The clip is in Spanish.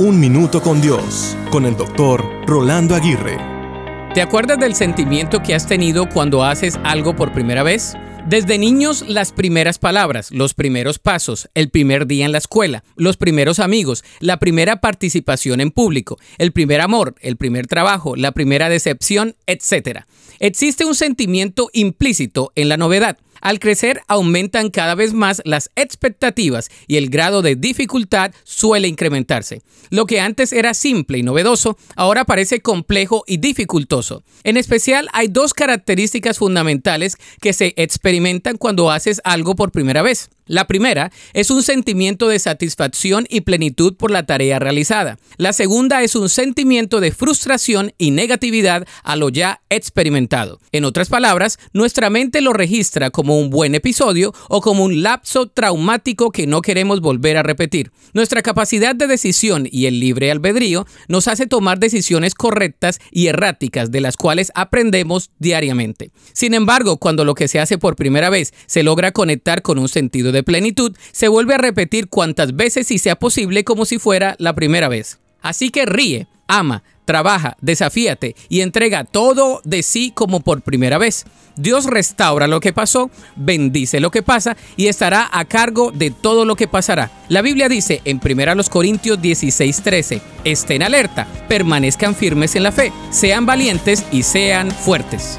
Un Minuto con Dios, con el doctor Rolando Aguirre. ¿Te acuerdas del sentimiento que has tenido cuando haces algo por primera vez? Desde niños, las primeras palabras, los primeros pasos, el primer día en la escuela, los primeros amigos, la primera participación en público, el primer amor, el primer trabajo, la primera decepción, etc. Existe un sentimiento implícito en la novedad. Al crecer aumentan cada vez más las expectativas y el grado de dificultad suele incrementarse. Lo que antes era simple y novedoso, ahora parece complejo y dificultoso. En especial hay dos características fundamentales que se experimentan cuando haces algo por primera vez. La primera es un sentimiento de satisfacción y plenitud por la tarea realizada. La segunda es un sentimiento de frustración y negatividad a lo ya experimentado. En otras palabras, nuestra mente lo registra como un buen episodio o como un lapso traumático que no queremos volver a repetir. Nuestra capacidad de decisión y el libre albedrío nos hace tomar decisiones correctas y erráticas de las cuales aprendemos diariamente. Sin embargo, cuando lo que se hace por primera vez se logra conectar con un sentido de plenitud se vuelve a repetir cuantas veces y sea posible como si fuera la primera vez. Así que ríe, ama, trabaja, desafíate y entrega todo de sí como por primera vez. Dios restaura lo que pasó, bendice lo que pasa y estará a cargo de todo lo que pasará. La Biblia dice en 1 Corintios 16:13, estén alerta, permanezcan firmes en la fe, sean valientes y sean fuertes.